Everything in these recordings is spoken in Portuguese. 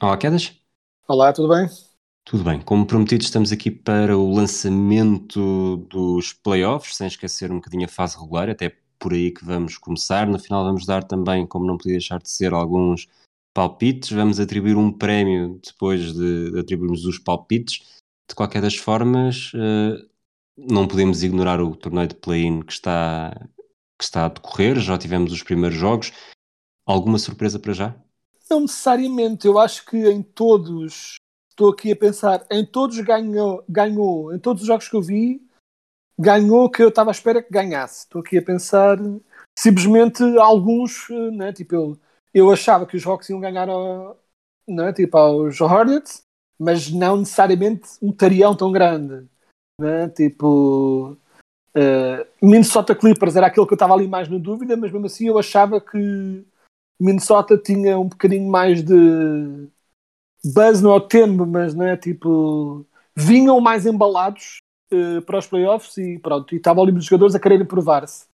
Olá, Quedas. Olá, tudo bem? Tudo bem. Como prometido, estamos aqui para o lançamento dos playoffs, sem esquecer um bocadinho a fase regular, até por aí que vamos começar. No final vamos dar também, como não podia deixar de ser, alguns palpites. Vamos atribuir um prémio depois de, de atribuirmos os palpites. De qualquer das formas, eh, não podemos ignorar o torneio de play-in que está, que está a decorrer. Já tivemos os primeiros jogos. Alguma surpresa para já? Não necessariamente, eu acho que em todos, estou aqui a pensar, em todos ganhou, ganhou, em todos os jogos que eu vi, ganhou o que eu estava à espera que ganhasse. Estou aqui a pensar, simplesmente alguns, eh, né, tipo, eu, eu achava que os Hawks iam ganhar ao, né, tipo, aos Hornets, mas não necessariamente um tarião tão grande. Né, tipo, eh, Minnesota Clippers era aquele que eu estava ali mais na dúvida, mas mesmo assim eu achava que Minnesota tinha um bocadinho mais de buzz no tempo, mas não é tipo vinham mais embalados eh, para os playoffs e pronto, e estavam ali os jogadores a quererem provar-se.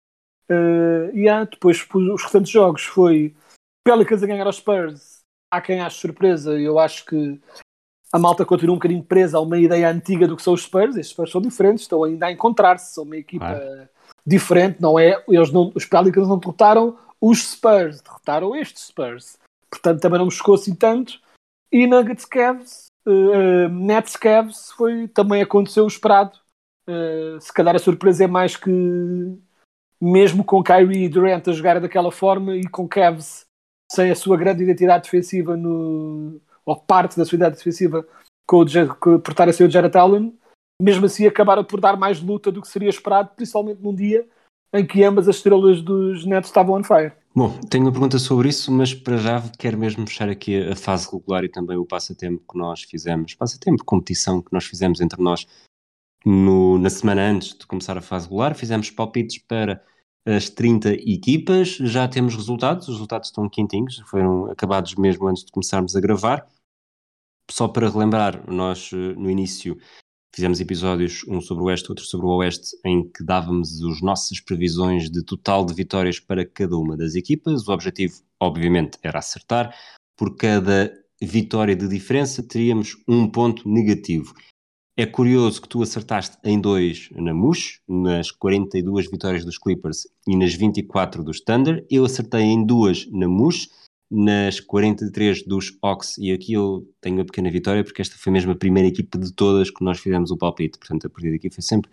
Eh, e há depois os restantes jogos foi Pelicans a ganhar aos Spurs. Há quem ache surpresa, eu acho que a malta continua um bocadinho presa a uma ideia antiga do que são os Spurs. Estes Spurs são diferentes, estão ainda a encontrar-se, são uma equipa Claro. diferente, não é? Eles não, os Pelicans não derrotaram os Spurs, derrotaram estes Spurs. Portanto, também não me assim tanto. E Nuggets Cavs, uh, Nets Cavs, foi, também aconteceu o esperado. Uh, se calhar a surpresa é mais que, mesmo com Kyrie e Durant a jogar daquela forma e com Cavs sem a sua grande identidade defensiva, no, ou parte da sua identidade defensiva, com o, por estar a ser o Jared Allen, mesmo assim acabaram por dar mais luta do que seria esperado, principalmente num dia em que ambas as estrelas dos Nets estavam on fire. Bom, tenho uma pergunta sobre isso, mas para já quero mesmo fechar aqui a, fase regular e também o passatempo que nós fizemos, passatempo, competição que nós fizemos entre nós no- na semana antes de começar a fase regular. Fizemos palpites para as 30 equipas, já temos resultados, os resultados estão quentinhos, foram acabados mesmo antes de começarmos a gravar. Só para relembrar, nós eh, no início fizemos episódios, um sobre o Oeste, outro sobre o Oeste, em que dávamos as nossas previsões de total de vitórias para cada uma das equipas. O objetivo, obviamente, era acertar. Por cada vitória de diferença, teríamos um ponto negativo. É curioso que tu acertaste em dois na Mush, nas 42 vitórias dos Clippers e nas 24 dos Thunder. Eu acertei em duas na Mush, nas 43 dos Hawks, e aqui eu tenho uma pequena vitória, porque esta foi mesmo a primeira equipa de todas que nós fizemos o palpite. Portanto, a partir daqui foi sempre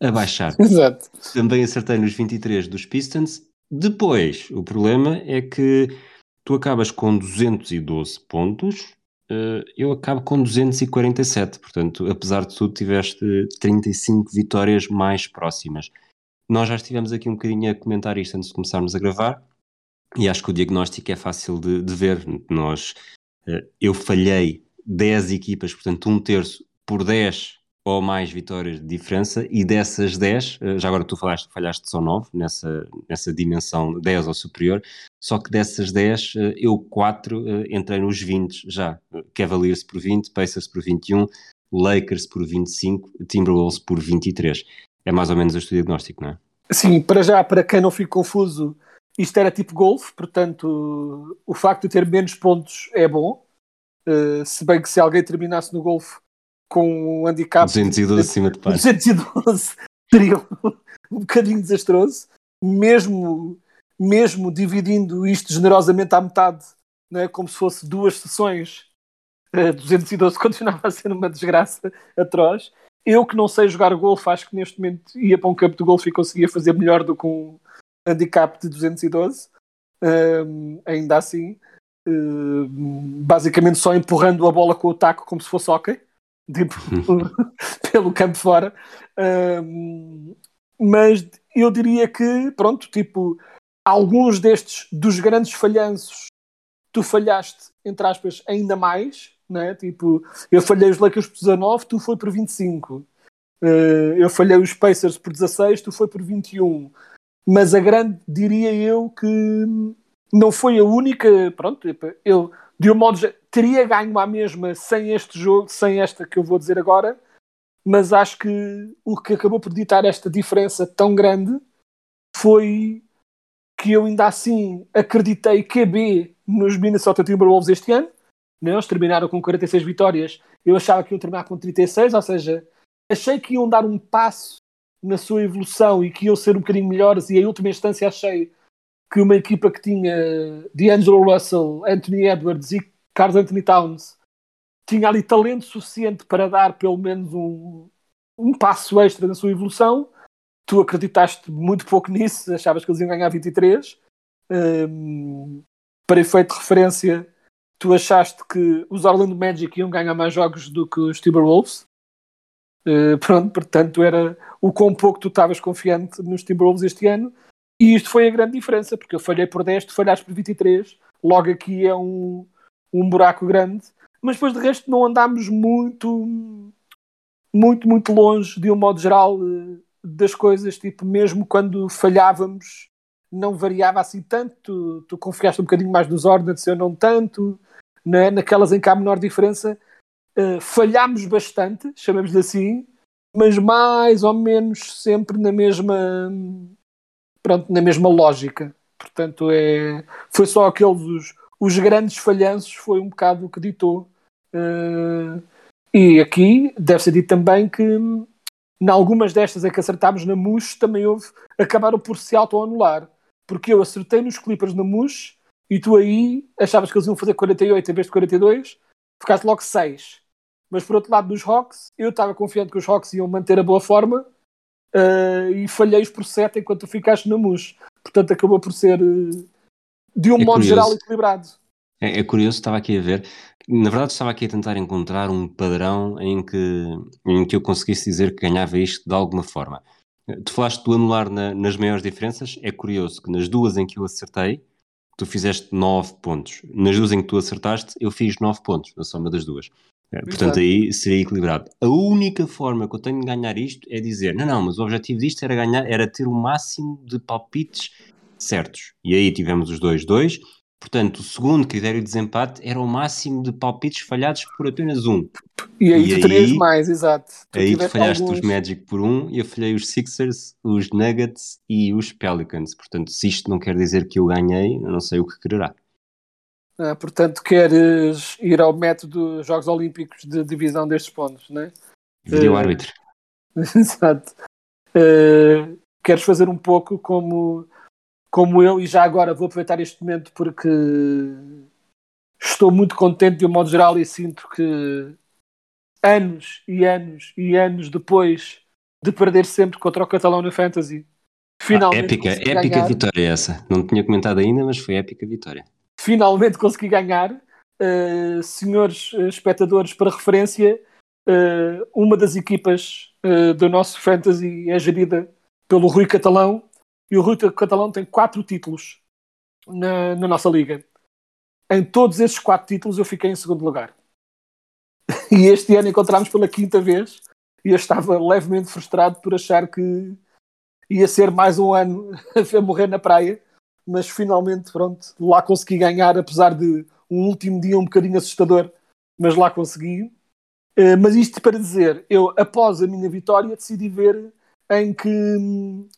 a baixar. Exato. Também acertei nos 23 dos Pistons. Depois, o problema é que tu acabas com 212 pontos, eh, eu acabo com 247. Portanto, apesar de tudo, tiveste 35 vitórias mais próximas. Nós já estivemos aqui um bocadinho a comentar isto antes de começarmos a gravar, e acho que o diagnóstico é fácil de, de ver. Nós, eh, eu falhei 10 equipas, portanto, um terço por 10 ou mais vitórias de diferença, e dessas 10, eh, já agora tu falaste, falhaste só 9 nessa, nessa dimensão 10 ou superior, só que dessas 10, eh, eu 4 eh, entrei nos 20 já. Cavaliers por 20, Pacers por 21, Lakers por 25, Timberwolves por 23. É mais ou menos este diagnóstico, não é? Sim, para já, para quem não fique confuso, isto era tipo golfe, portanto, o facto de ter menos pontos é bom. Uh, se bem que se alguém terminasse no golfe com um handicap 212 acima de par. 212 seria um, bocadinho desastroso, mesmo, mesmo dividindo isto generosamente à metade, né, como se fosse duas sessões, uh, 212 continuava a ser uma desgraça atroz. Eu que não sei jogar golfe, acho que neste momento ia para um campo de golfe e conseguia fazer melhor do que um handicap de 212. Um, ainda assim, uh, basicamente só empurrando a bola com o taco como se fosse hockey, tipo, pelo campo fora. Um, mas eu diria que, pronto, tipo, alguns destes dos grandes falhanços tu falhaste, entre aspas, ainda mais, né? Tipo, eu falhei os Lakers por 19, tu foi por 25. Uh, eu falhei os Pacers por 16, tu foi por 21. Mas a grande, diria eu, que não foi a única. Pronto, eu, de um modo, teria ganho a mesma sem este jogo, sem esta que eu vou dizer agora, mas acho que o que acabou por ditar esta diferença tão grande foi que eu ainda assim acreditei que B nos Minnesota Timberwolves este ano. Né? Eles terminaram com 46 vitórias. Eu achava que iam terminar com 36, ou seja, achei que iam dar um passo na sua evolução e que iam ser um bocadinho melhores. E em última instância achei que uma equipa que tinha D'Angelo Russell, Anthony Edwards e Carlos Anthony Towns tinha ali talento suficiente para dar pelo menos um, um passo extra na sua evolução tu acreditaste muito pouco nisso, achavas que eles iam ganhar 23. Um, para efeito de referência, tu achaste que os Orlando Magic iam ganhar mais jogos do que os Timberwolves. Uh, pronto, portanto, era o quão pouco tu estavas confiante nos Timberwolves este ano. E isto foi a grande diferença, porque eu falhei por 10, tu falhaste por 23. Logo aqui é um, um buraco grande. Mas depois de resto não andámos muito, muito, muito longe, de um modo geral, uh, das coisas, tipo, mesmo quando falhávamos, não variava assim tanto. Tu, tu confiaste um bocadinho mais nos Hornets, eu não tanto. Né? Naquelas em que há menor diferença, uh, falhámos bastante, chamamos-lhe assim, mas mais ou menos sempre na mesma, pronto, na mesma lógica. Portanto, é, foi só aqueles os, os grandes falhanços, foi um bocado o que ditou. Uh, e aqui deve ser dito também que em algumas destas em que acertámos na MUS, também houve, acabaram por se auto-anular. Porque eu acertei nos Clippers na MUS e tu aí achavas que eles iam fazer 48 em vez de 42, ficaste logo 6. Mas por outro lado, nos Hawks, eu estava confiante que os Hawks iam manter a boa forma uh, e falhei por 7 enquanto tu ficaste na MUS. Portanto, acabou por ser, uh, de um é modo curioso. geral, equilibrado. É, é, curioso, estava aqui a ver. Na verdade, estava aqui a tentar encontrar um padrão em que, em que eu conseguisse dizer que ganhava isto de alguma forma. Tu falaste do anular na, nas maiores diferenças. É curioso que nas duas em que eu acertei, tu fizeste 9 pontos. Nas duas em que tu acertaste, eu fiz 9 pontos, na soma das duas. É, portanto, aí seria equilibrado. A única forma que eu tenho de ganhar isto é dizer: não, não, mas o objetivo disto era ganhar, era ter o máximo de palpites certos. E aí tivemos os dois, dois. Portanto, o segundo critério de desempate era o máximo de palpites falhados por apenas um. E aí e tu terias mais, exato. Tu aí tu falhaste alguns... os Magic por um e eu falhei os Sixers, os Nuggets e os Pelicans. Portanto, se isto não quer dizer que eu ganhei, eu não sei o que quererá. Ah, portanto, queres ir ao método Jogos Olímpicos de divisão destes pontos, não é? Vídeo uh... árbitro. exato. Uh, queres fazer um pouco como como eu, e já agora vou aproveitar este momento porque estou muito contente de um modo geral e sinto que anos e anos e anos depois de perder sempre contra o Catalão na Fantasy, finalmente. Ah, épica, épica vitória essa. Não tinha comentado ainda, mas foi épica vitória. Finalmente consegui ganhar. Uh, senhores uh, espectadores, para referência, uh, uma das equipas do nosso Fantasy é gerida pelo Rui Catalão e o Rui Catalão tem quatro títulos na, na nossa liga. Em todos esses quatro títulos eu fiquei em segundo lugar. E este ano encontramos pela quinta vez e eu estava levemente frustrado por achar que ia ser mais um ano a morrer na praia, mas finalmente, pronto, lá consegui ganhar, apesar de um último dia um bocadinho assustador, mas lá consegui. Eh, mas isto para dizer, eu após a minha vitória decidi ver em que hum,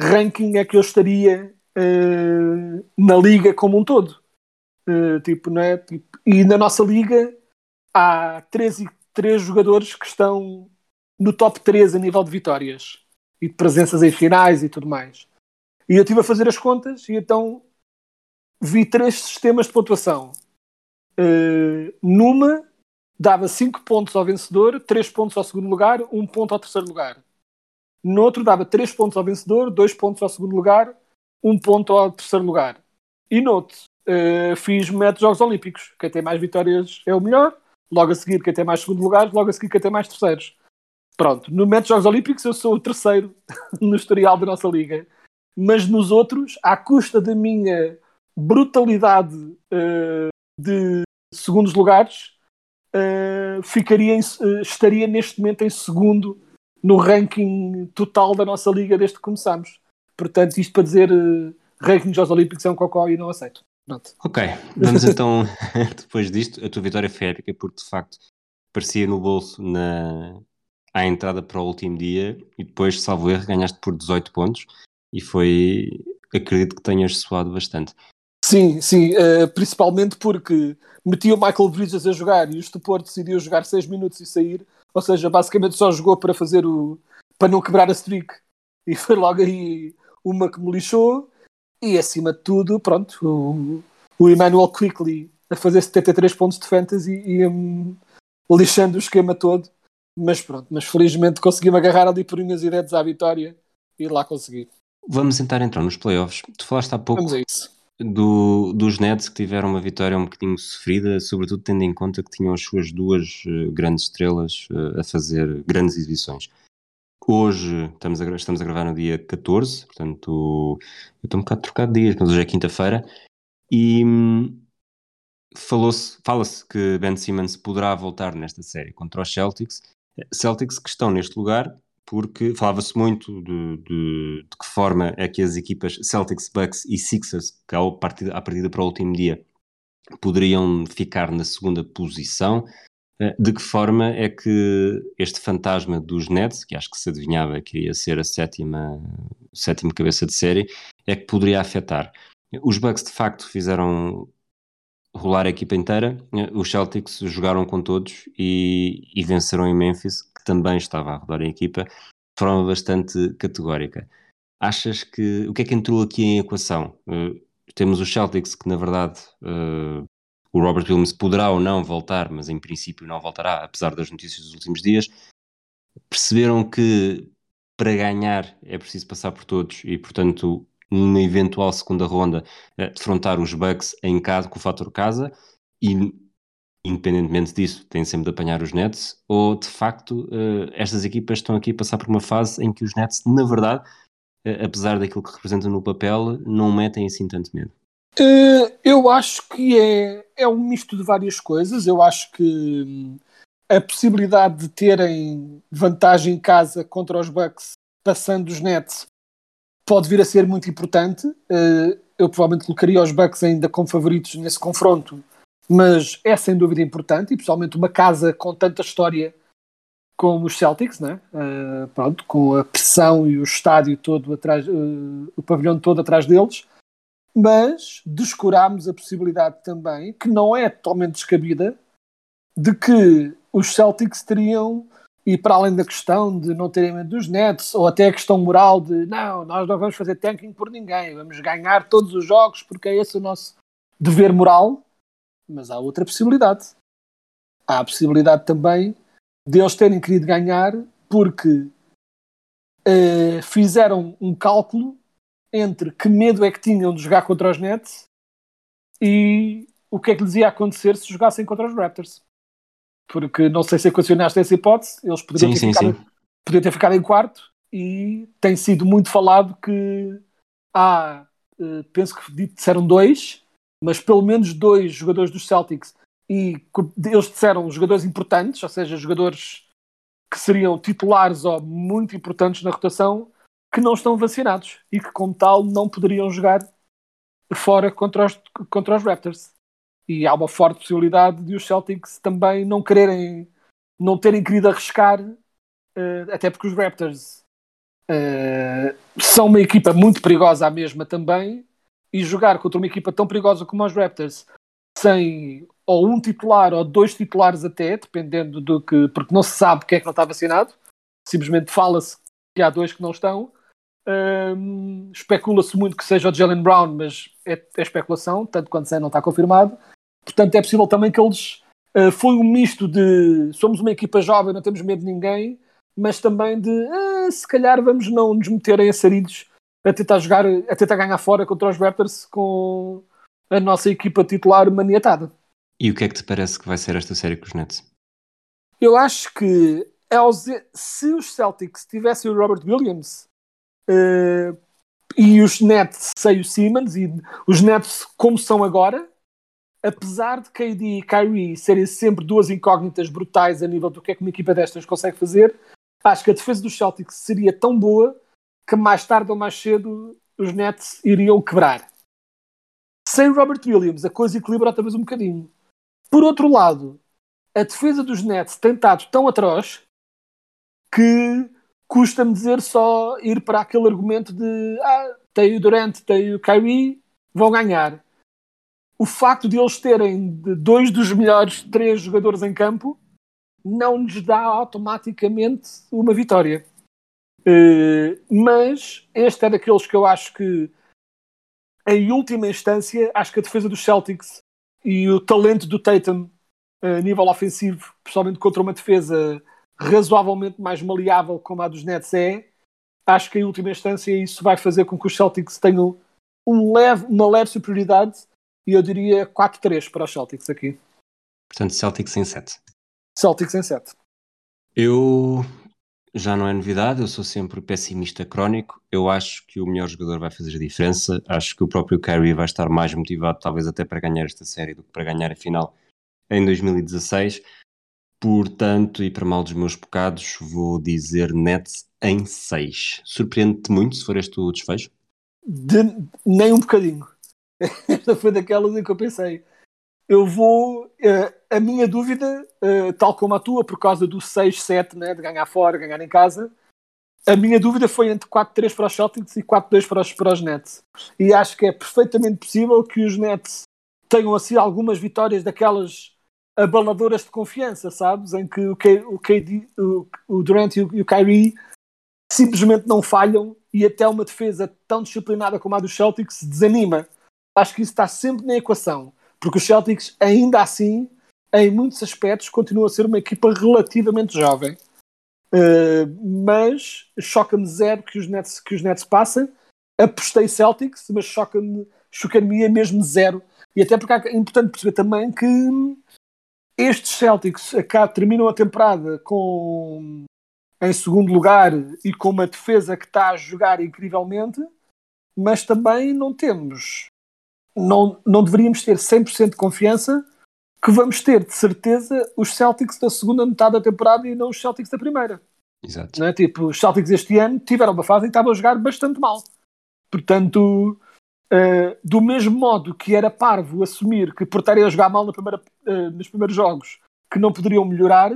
ranking é que eu estaria uh, na liga como um todo. Uh, tipo, não é? Tipo, e na nossa liga há três, três jogadores que estão no top 3 a nível de vitórias e de presenças em finais e tudo mais. E eu estive a fazer as contas e então vi três sistemas de pontuação. Uh, numa dava 5 pontos ao vencedor, 3 pontos ao segundo lugar, 1 um ponto ao terceiro lugar. No outro dava 3 pontos ao vencedor, 2 pontos ao segundo lugar, 1 um ponto ao terceiro lugar. E no outro uh, fiz métodos Jogos Olímpicos. Quem tem mais vitórias é o melhor. Logo a seguir, quem tem mais segundo lugar. Logo a seguir, quem tem mais terceiros. pronto, no método Jogos Olímpicos eu sou o terceiro no historial da nossa liga, mas nos outros, à custa da minha brutalidade uh, de segundos lugares, uh, ficaria em, uh, estaria neste momento em segundo no ranking total da nossa liga desde que começámos. Portanto, isto para dizer ranking Jogos Olímpicos é um cocó e não aceito. Pronto. Ok, vamos então, depois disto, a tua vitória foi épica porque de facto parecia no bolso na, à entrada para o último dia e depois, salvo erro, ganhaste por 18 pontos e foi, acredito que tenhas suado bastante. Sim, sim, uh, principalmente porque meti o Michael Bridges a jogar e o Estupor decidiu jogar 6 minutos e sair, ou seja, basicamente só jogou para fazer o para não quebrar a streak e foi logo aí uma que me lixou e acima de tudo, pronto, o, o Emmanuel Quickly a fazer 73 pontos de fantasy e um, lixando o esquema todo, mas pronto, mas felizmente consegui-me agarrar ali por unhas e dedos à vitória e lá consegui. Vamos tentar entrar nos playoffs. Tu falaste há pouco do, dos Nets que tiveram uma vitória um bocadinho sofrida, sobretudo tendo em conta que tinham as suas duas uh, grandes estrelas uh, a fazer grandes exibições. Hoje estamos a, estamos a gravar no dia 14, portanto, eu estou um bocado trocado de dias, mas hoje é quinta-feira, e hum, falou-se, fala-se que Ben Simmons poderá voltar nesta série contra os Celtics. Celtics que estão neste lugar porque falava-se muito de, de, de, que forma é que as equipas Celtics, Bucks e Sixers, que à partida, à partida para o último dia, poderiam ficar na segunda posição. Eh, de que forma é que este fantasma dos Nets, que acho que se adivinhava que iria ser a sétima, sétima cabeça de série, é que poderia afetar? Os Bucks de facto fizeram rolar a equipa inteira, eh, os Celtics jogaram com todos e, e venceram em Memphis, também estava a rodar a equipa, de forma bastante categórica. Achas que o que é que entrou aqui em equação? Uh, temos os Celtics que na verdade uh, o Robert Williams poderá ou não voltar, mas em princípio não voltará, apesar das notícias dos últimos dias. Perceberam que para ganhar é preciso passar por todos e, portanto, numa eventual segunda ronda, uh, defrontar os Bucks em casa, com o fator casa e, independentemente disso, têm sempre de apanhar os Nets, ou de facto uh, estas equipas estão aqui a passar por uma fase em que os Nets, na verdade, uh, apesar daquilo que representam no papel, não metem assim tanto medo. Uh, eu acho que é, é um misto de várias coisas. Eu acho que hum, a possibilidade de terem vantagem em casa contra os Bucks passando os Nets pode vir a ser muito importante. Eu provavelmente colocaria os Bucks ainda como favoritos nesse confronto, mas é sem dúvida importante, e pessoalmente uma casa com tanta história como os Celtics, né? Uh, pronto, com a pressão e o estádio todo atrás, uh, o pavilhão todo atrás deles mas descurámos a possibilidade também, que não é totalmente descabida, de que os Celtics teriam, e para além da questão de não terem medo dos Nets, ou até a questão moral de não, nós não vamos fazer tanking por ninguém, vamos ganhar todos os jogos porque é esse o nosso dever moral, mas há outra possibilidade. Há a possibilidade também de eles terem querido ganhar porque uh, fizeram um cálculo entre que medo é que tinham de jogar contra os Nets e o que é que lhes ia acontecer se jogassem contra os Raptors. Porque não sei se equacionaste essa hipótese, eles poderiam, sim, ter, sim, ficado, sim. poderiam ter ficado em quarto e tem sido muito falado que há, uh, penso que disseram dois, mas pelo menos dois jogadores dos Celtics e eles disseram jogadores importantes, ou seja, jogadores que seriam titulares ou muito importantes na rotação, que não estão vacinados e que, como tal, não poderiam jogar fora contra os, contra os Raptors. E há uma forte possibilidade de os Celtics também não quererem, não terem querido arriscar, uh, até porque os Raptors uh, são uma equipa muito perigosa à mesma também, e jogar contra uma equipa tão perigosa como os Raptors, sem ou um titular ou dois titulares até, dependendo do que, porque não se sabe quem é que não está vacinado, simplesmente fala-se que há dois que não estão, um, Especula-se muito que seja o Jalen Brown, mas é, é, especulação, tanto quanto sei, não está confirmado. Portanto, é possível também que eles. Uh, foi um misto de somos uma equipa jovem, não temos medo de ninguém, mas também de uh, se calhar vamos não nos meter em açaridos a tentar jogar, a tentar ganhar fora contra os Raptors com a nossa equipa titular maniatada. E o que é que te parece que vai ser esta série com os Nets? Eu acho que se os Celtics tivessem o Robert Williams eh, e os Nets sem o Simmons e os Nets como são agora, apesar de KD e Kyrie serem sempre duas incógnitas brutais a nível do que é que uma equipa destas consegue fazer, acho que a defesa dos Celtics seria tão boa que mais tarde ou mais cedo os Nets iriam quebrar. Sem Robert Williams, a coisa equilibra outra vez um bocadinho. Por outro lado, a defesa dos Nets tem estado tão atroz que custa-me dizer só ir para aquele argumento de ah, tem o Durant, tem o Kyrie, vão ganhar. O facto de eles terem dois dos melhores três jogadores em campo não lhes dá automaticamente uma vitória. Eh, mas este é daqueles que eu acho que, em última instância, acho que a defesa dos Celtics e o talento do Tatum eh, a nível ofensivo, principalmente contra uma defesa razoavelmente mais maleável como a dos Nets é, acho que em última instância isso vai fazer com que os Celtics tenham um leve, uma leve superioridade e eu diria 4-3 para os Celtics aqui. Portanto, Celtics em 7. Celtics em 7. Eu já não é novidade, eu sou sempre pessimista crónico. Eu acho que o melhor jogador vai fazer a diferença. Acho que o próprio Kyrie vai estar mais motivado, talvez até para ganhar esta série do que para ganhar a final em 2016. Portanto, e para mal dos meus pecados, vou dizer Nets em 6. Surpreende-te muito se for este o desfecho? De- nem um bocadinho. Esta foi daquelas em que eu pensei. Eu vou. eh, a minha dúvida, eh, tal como a tua, por causa do 6-7, né, de ganhar fora, ganhar em casa, a minha dúvida foi entre 4-3 para os Celtics e 4-2 para os, para os Nets. E acho que é perfeitamente possível que os Nets tenham assim algumas vitórias daquelas abaladoras de confiança, sabes? Em que o, K, o, KD, o, o Durant e o, e o Kyrie simplesmente não falham e até uma defesa tão disciplinada como a dos Celtics desanima. Acho que isso está sempre na equação, porque os Celtics, ainda assim, em muitos aspectos, continuam a ser uma equipa relativamente jovem. Uh, mas choca-me zero que os, Nets, que os Nets passem. Apostei Celtics, mas choca-me choca-me mesmo zero. E até porque é importante perceber também que estes Celtics acá terminam a temporada com em segundo lugar e com uma defesa que está a jogar incrivelmente, mas também não temos, não, não deveríamos ter 100% de confiança que vamos ter, de certeza, os Celtics da segunda metade da temporada e não os Celtics da primeira. Exato. Não é? Tipo, os Celtics este ano tiveram uma fase em que estavam a jogar bastante mal. Portanto, uh, do mesmo modo que era parvo assumir que por estarem a jogar mal na primeira, uh, nos primeiros jogos que não poderiam melhorar,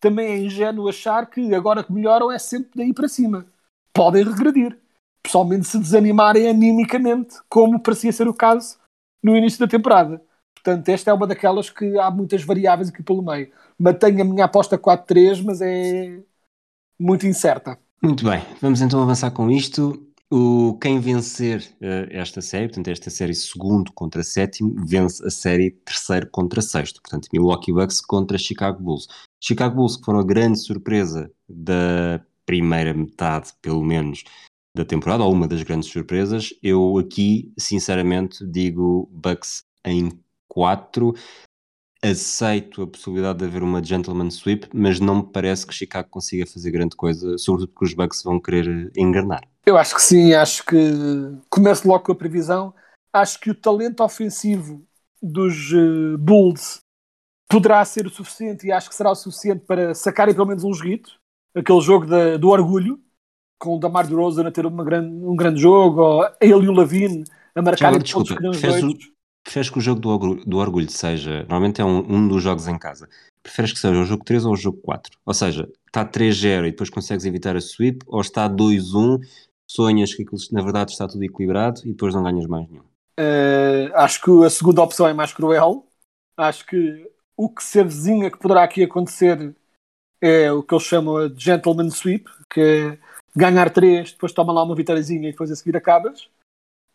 também é ingênuo achar que agora que melhoram é sempre daí para cima. Podem regredir. Pessoalmente se desanimarem animicamente, como parecia ser o caso no início da temporada. Portanto, esta é uma daquelas que há muitas variáveis aqui pelo meio. Mantenho a minha aposta 4-3, mas é muito incerta. Muito bem, vamos então avançar com isto. O, quem vencer uh, esta série, portanto, esta série segundo contra sétimo, vence a série terceiro contra sexto. Portanto, Milwaukee Bucks contra Chicago Bulls. Chicago Bulls, que foram a grande surpresa da primeira metade, pelo menos, da temporada, ou uma das grandes surpresas. Eu aqui, sinceramente, digo Bucks em 4. Aceito a possibilidade de haver uma gentleman sweep, mas não me parece que Chicago consiga fazer grande coisa, sobretudo porque os Bucks vão querer enganar. Eu acho que sim, acho que começo logo com a previsão. Acho que o talento ofensivo dos uh, Bulls poderá ser o suficiente e acho que será o suficiente para sacarem pelo menos um joguito. Aquele jogo da, do orgulho, com o Damar DeRozan a ter grande, um grande jogo, ou ele e o Lavine a não os dois. Preferes que o jogo do orgulho, do orgulho seja, normalmente é um, um, dos jogos em casa, preferes que seja o jogo 3 ou o jogo 4? Ou seja, está 3-0 e depois consegues evitar a sweep, ou está 2-1, sonhas que aquilo, na verdade está tudo equilibrado e depois não ganhas mais nenhum? Uh, acho que a segunda opção é mais cruel. Acho que o que se avizinha que poderá aqui acontecer é o que eles chamam de gentleman sweep, que é ganhar 3, depois toma lá uma vitóriazinha e depois a seguir acabas.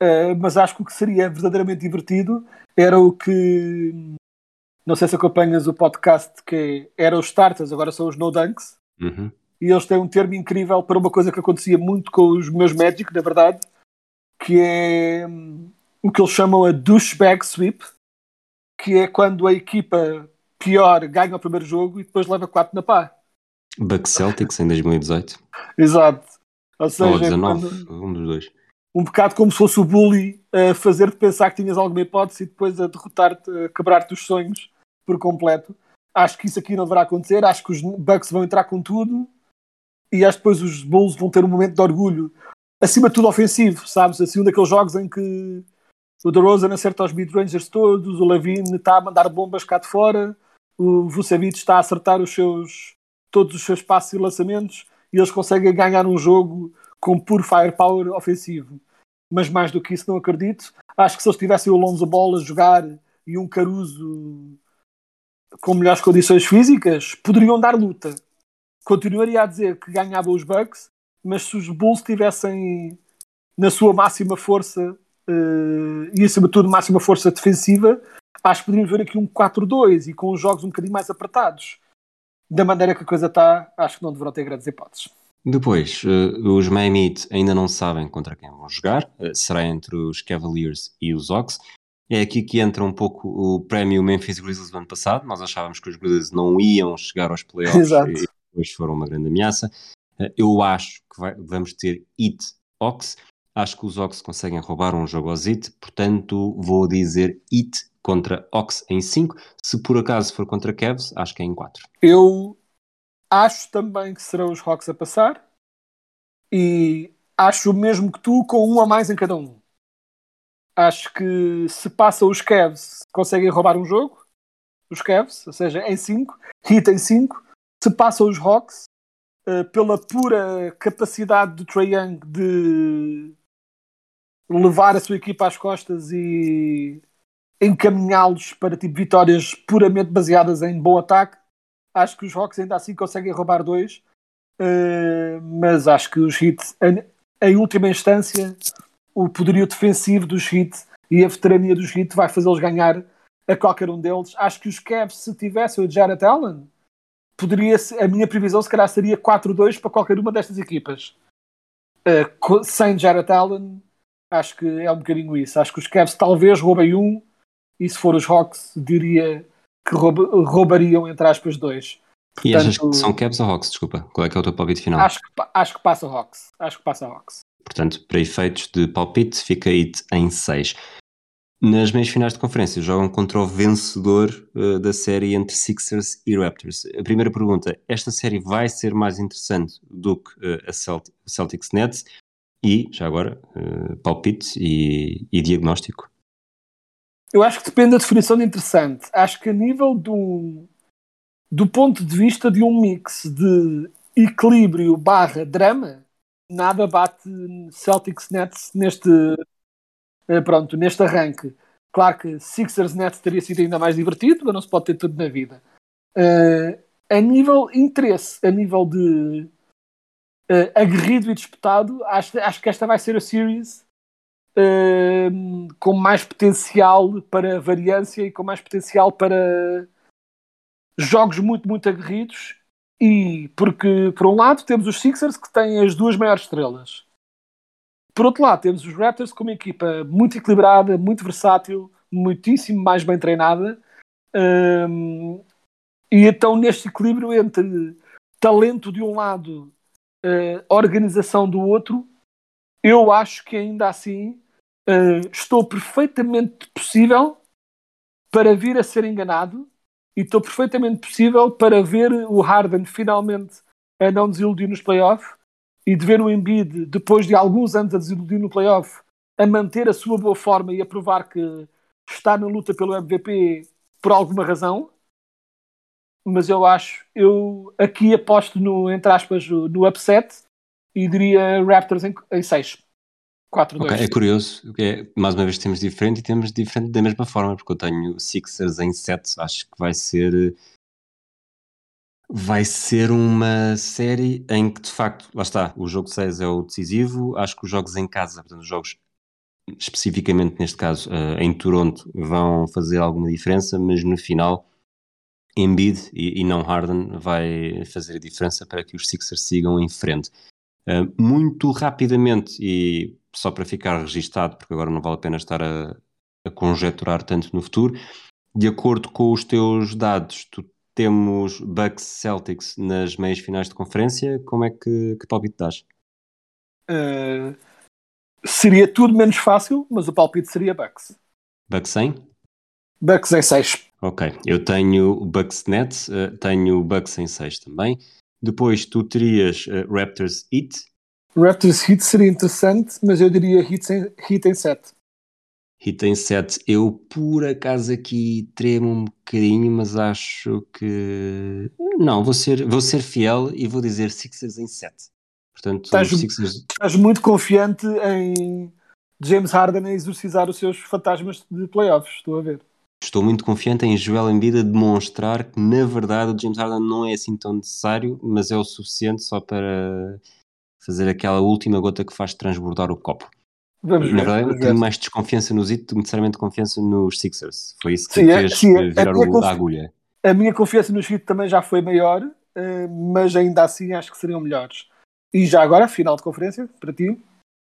Uh, mas acho que o que seria verdadeiramente divertido era o que não sei se acompanhas o podcast que era os starters, agora são os no dunks uhum. e eles têm um termo incrível para uma coisa que acontecia muito com os meus Magic, na verdade que é um, o que eles chamam a douchebag sweep que é quando a equipa pior ganha o primeiro jogo e depois leva 4 na pá Bucks Celtics em 2018. Exato. Ou Ou seja, 19, quando- um dos dois. um bocado como se fosse o bully a fazer-te pensar que tinhas alguma hipótese e depois a derrotar-te, a quebrar-te os sonhos por completo. Acho que isso aqui não deverá acontecer. Acho que os Bucks vão entrar com tudo e acho que depois os Bulls vão ter um momento de orgulho, acima de tudo ofensivo, sabes? Assim, um daqueles jogos em que o DeRozan acerta os mid-rangers todos, o Levine está a mandar bombas cá de fora, o Vucevic está a acertar os seus, todos os seus passos e lançamentos e eles conseguem ganhar um jogo com puro firepower ofensivo. Mas mais do que isso não acredito. Acho que se eles tivessem o Lonzo Ball a jogar e um Caruso com melhores condições físicas, poderiam dar luta. Continuaria a dizer que ganhava os Bucks, mas se os Bulls tivessem na sua máxima força eh, e acima de máxima força defensiva, acho que poderíamos ver aqui um 4-2 e com os jogos um bocadinho mais apertados. Da maneira que a coisa está, acho que não deverão ter grandes hipóteses. Depois, eh, os Miami ainda não sabem contra quem vão jogar. Eh, será entre os Cavaliers e os Hawks. É aqui que entra um pouco o prémio Memphis Grizzlies do ano passado. Nós achávamos que os Grizzlies não iam chegar aos playoffs Exato. e depois foram uma grande ameaça. Eh, Eu acho que vai- vamos ter Heat Hawks. Acho que os Hawks conseguem roubar um jogo aos Heat, portanto vou dizer Heat contra Hawks em 5. Se por acaso for contra Cavs, acho que é em 4. Eu acho também que serão os Hawks a passar e acho mesmo que tu com um a mais em cada um. Acho que se passa os Cavs conseguem roubar um jogo, os Cavs, ou seja, em 5, Heat em 5. Se passa os Hawks, eh, pela pura capacidade do Trae Young de levar a sua equipa às costas e encaminhá-los para tipo vitórias puramente baseadas em bom ataque, acho que os Hawks ainda assim conseguem roubar dois, eh, mas acho que os Heat, em, em última instância, o poderio defensivo dos Heat e a veterania dos Heat vai fazê-los ganhar a qualquer um deles. Acho que os Cavs, se tivessem o Jared Allen, poderia a minha previsão se calhar seria 4-2 para qualquer uma destas equipas. Co- sem Jared Allen, acho que é um bocadinho isso. Acho que os Cavs talvez roubem um, e se for os Hawks, diria que rouba- roubariam, entre aspas, dois. E achas Portanto, que são Cavs ou Hawks? Desculpa, qual é que é o teu palpite final? Acho que, acho que passa Hawks. Acho que passa Hawks. Portanto, para efeitos de palpite, fica Heat em 6. Nas meias finais de conferência, jogam contra o vencedor eh, da série entre Sixers e Raptors. A primeira pergunta: esta série vai ser mais interessante do que eh, a Celt- Celtics Nets? E, já agora, eh, palpite e, e diagnóstico. Eu acho que depende da definição de interessante. Acho que a nível do, do ponto de vista de um mix de equilíbrio barra drama, nada bate Celtics Nets neste, eh, pronto, neste arranque. Claro que Sixers Nets teria sido ainda mais divertido, mas não se pode ter tudo na vida. Eh, a nível interesse, a nível de eh, aguerrido e disputado, acho, acho que esta vai ser a series Com mais potencial para variância e com mais potencial para jogos muito, muito aguerridos. E porque, por um lado, temos os Sixers que têm as duas maiores estrelas. Por outro lado, temos os Raptors com uma equipa muito equilibrada, muito versátil, muitíssimo mais bem treinada. Hum, e então, neste equilíbrio entre talento de um lado, eh, organização do outro, eu acho que ainda assim uh, estou perfeitamente possível para vir a ser enganado e estou perfeitamente possível para ver o Harden finalmente a não desiludir nos playoffs e de ver o Embiid, depois de alguns anos a desiludir no playoff, a manter a sua boa forma e a provar que está na luta pelo MVP por alguma razão. Mas eu acho, eu aqui aposto no, entre aspas, no upset e diria Raptors em 6. 4-2. Ok, é curioso, é, mais uma vez temos diferente e temos diferente da mesma forma, porque eu tenho Sixers em 7, acho que vai ser vai ser uma série em que de facto, lá está, o jogo 6 é o decisivo, acho que os jogos em casa, portanto os jogos especificamente neste caso uh, em Toronto vão fazer alguma diferença, mas no final Embiid e, e não Harden vai fazer a diferença para que os Sixers sigam em frente. Uh, muito rapidamente e só para ficar registado, porque agora não vale a pena estar a, a conjecturar tanto no futuro, de acordo com os teus dados, tu temos Bucks Celtics nas meias finais de conferência. Como é que, que palpite dás? Uh, seria tudo menos fácil, mas o palpite seria Bucks. Bucks 100? Bucks em 6. Ok, eu tenho o Bucks Nets, uh, tenho o Bucks em 6 também. Depois tu terias uh, Raptors Heat. Raptors Heat seria interessante, mas eu diria Heat em, Heat em 7. Heat em 7. Eu por acaso aqui tremo um bocadinho, mas acho que. Não, vou ser, vou ser fiel e vou dizer Sixers em 7. Portanto, Estás, Sixers... estás muito confiante em James Harden a exorcizar os seus fantasmas de playoffs, estou a ver. Estou muito confiante em Joel Embiid a demonstrar que, na verdade, o James Harden não é assim tão necessário, mas é o suficiente só para fazer aquela última gota que faz transbordar o copo. Vamos na ver, verdade, eu tenho mais desconfiança nos Heat do que necessariamente confiança nos Sixers. Foi isso que Sim, é- fez sim, é- virar minha o- a agulha. A minha confiança no Heat também já foi maior, eh, mas ainda assim acho que seriam melhores. E já agora, final de conferência, para ti,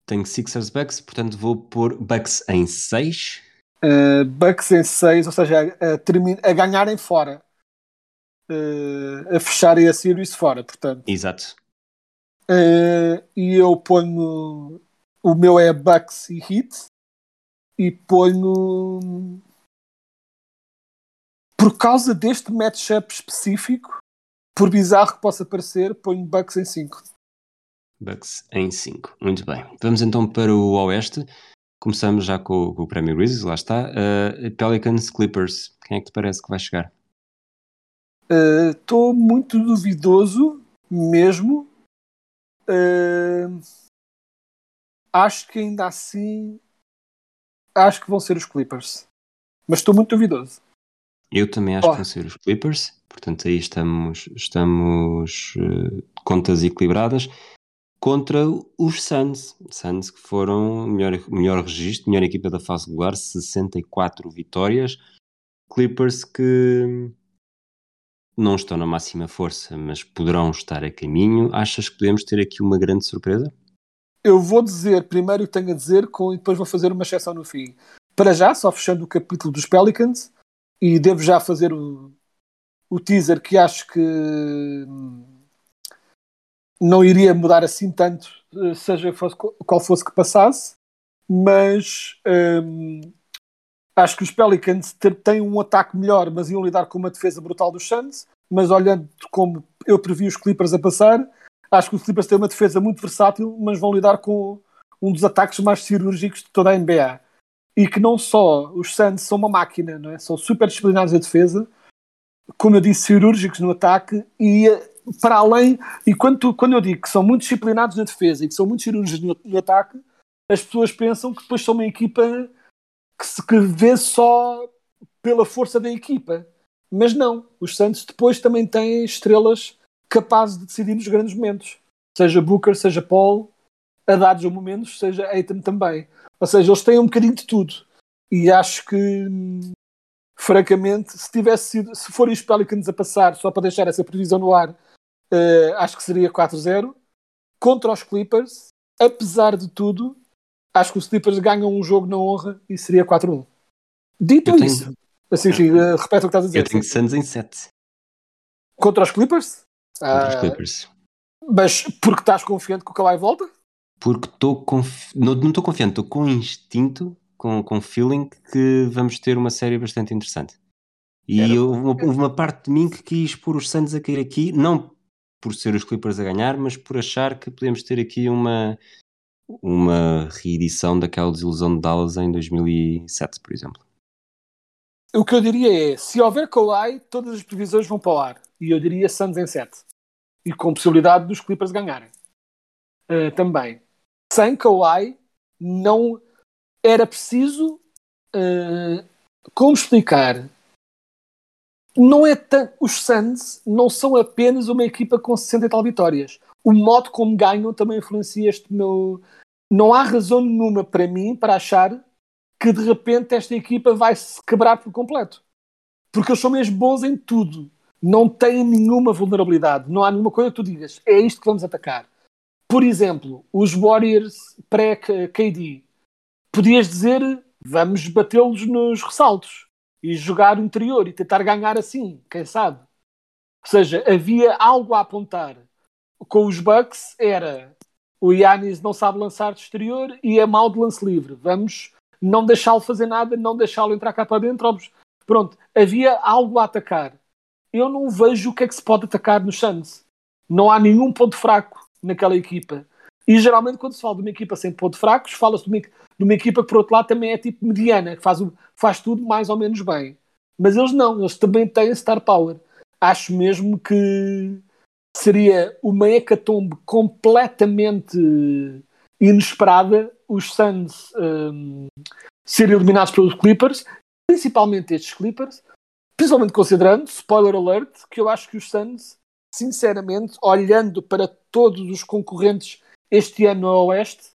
Tenho Sixers Bucks, portanto vou pôr Bucks em 6. Uh, Bucks em 6, ou seja, a, a a ganharem fora. Uh, a fecharem a series fora, portanto. Exato. Uh, e eu ponho. O meu é Bucks e Heat. E ponho. Por causa deste matchup específico, por bizarro que possa parecer, ponho Bucks em 5. Bucks em 5. Muito bem. Vamos então para o Oeste. Começamos já com, com o Prémio Grizzlies, lá está. Uh, Pelicans Clippers. Quem é que te parece que vai chegar? Estou muito duvidoso, mesmo. Uh, acho que ainda assim. Acho que vão ser os Clippers. Mas estou muito duvidoso. Eu também acho Oh. que vão ser os Clippers. Portanto, aí estamos, estamos uh, contas equilibradas. Contra os Suns. Suns que foram melhor, melhor registro, melhor equipa da fase regular, 64 vitórias. Clippers que não estão na máxima força, mas poderão estar a caminho. Achas que podemos ter aqui uma grande surpresa? Eu vou dizer primeiro o que tenho a dizer e depois vou fazer uma exceção no fim. Para já, só fechando o capítulo dos Pelicans, e devo já fazer o, o teaser que acho que hum, não iria mudar assim tanto, eh, seja qual fosse que passasse, mas hum, acho que os Pelicans têm um ataque melhor, mas iam lidar com uma defesa brutal dos Suns. Mas olhando como eu previ os Clippers a passar, acho que os Clippers têm uma defesa muito versátil, mas vão lidar com um dos ataques mais cirúrgicos de toda a NBA. E que não só os Suns são uma máquina, não é? são super disciplinados na defesa, como eu disse, cirúrgicos no ataque e para além, e quando, tu- quando eu digo que são muito disciplinados na defesa e que são muito cirúrgicos no, no ataque, as pessoas pensam que depois são uma equipa que se que vê só pela força da equipa. Mas não, os Santos depois também têm estrelas capazes de decidir nos grandes momentos. Seja Booker, seja Paul, a dados momentos, seja Aiton também. Ou seja, eles têm um bocadinho de tudo. E acho que, hum, francamente, se tivesse sido, se forem os Pelicans a passar, só para deixar essa previsão no ar, eh, acho que seria 4-0. Contra os Clippers, apesar de tudo, acho que os Clippers ganham um jogo na honra e seria 4-1. Dito Eu tenho- isso, assim, sim, eh, repete o que estás a dizer. Eu tenho. Suns em 7. Contra os Clippers? Contra os Ah, Clippers. mas porque estás confiante que o Kawhi volta? Porque estou confi... não estou confiante, estou com instinto, com, com feeling que vamos ter uma série bastante interessante. E Era- houve uma, houve uma parte de mim que quis pôr os Suns a cair aqui, não por ser os Clippers a ganhar, mas por achar que podemos ter aqui uma, uma reedição daquela desilusão de Dallas em 2007, por exemplo. O que eu diria é, se houver Kawhi, todas as previsões vão para o ar. E eu diria Suns em 7. E com possibilidade dos Clippers ganharem. Ah, também. Sem Kawhi, não era preciso... ah, como explicar? Não é tan- Os Suns não são apenas uma equipa com 60 e tal vitórias. O modo como ganham também influencia este meu... Não há razão nenhuma para mim para achar que de repente esta equipa vai se quebrar por completo. Porque eles são mesmo bons em tudo. Não têm nenhuma vulnerabilidade. Não há nenhuma coisa que tu digas. É isto que vamos atacar. Por exemplo, os Warriors pré-KD. Podias dizer, vamos batê-los nos ressaltos. E jogar interior e tentar ganhar assim. Quem sabe? Ou seja, havia algo a apontar. Com os Bucks era o Yannis não sabe lançar de exterior e é mau de lance livre. Vamos não deixá-lo fazer nada, não deixá-lo entrar cá para dentro. Pronto, havia algo a atacar. Eu não vejo o que é que se pode atacar no Suns. Não há nenhum ponto fraco naquela equipa. E geralmente, quando se fala de uma equipa sem pontos fracos, fala-se de uma, de uma equipa que, por outro lado, também é tipo mediana, que faz, faz tudo mais ou menos bem. Mas eles não, eles também têm star power. Acho mesmo que seria uma hecatombe completamente inesperada os Suns um, serem eliminados pelos Clippers, principalmente estes Clippers, principalmente considerando, spoiler alert, que eu acho que os Suns, sinceramente, olhando para todos os concorrentes este ano no Oeste,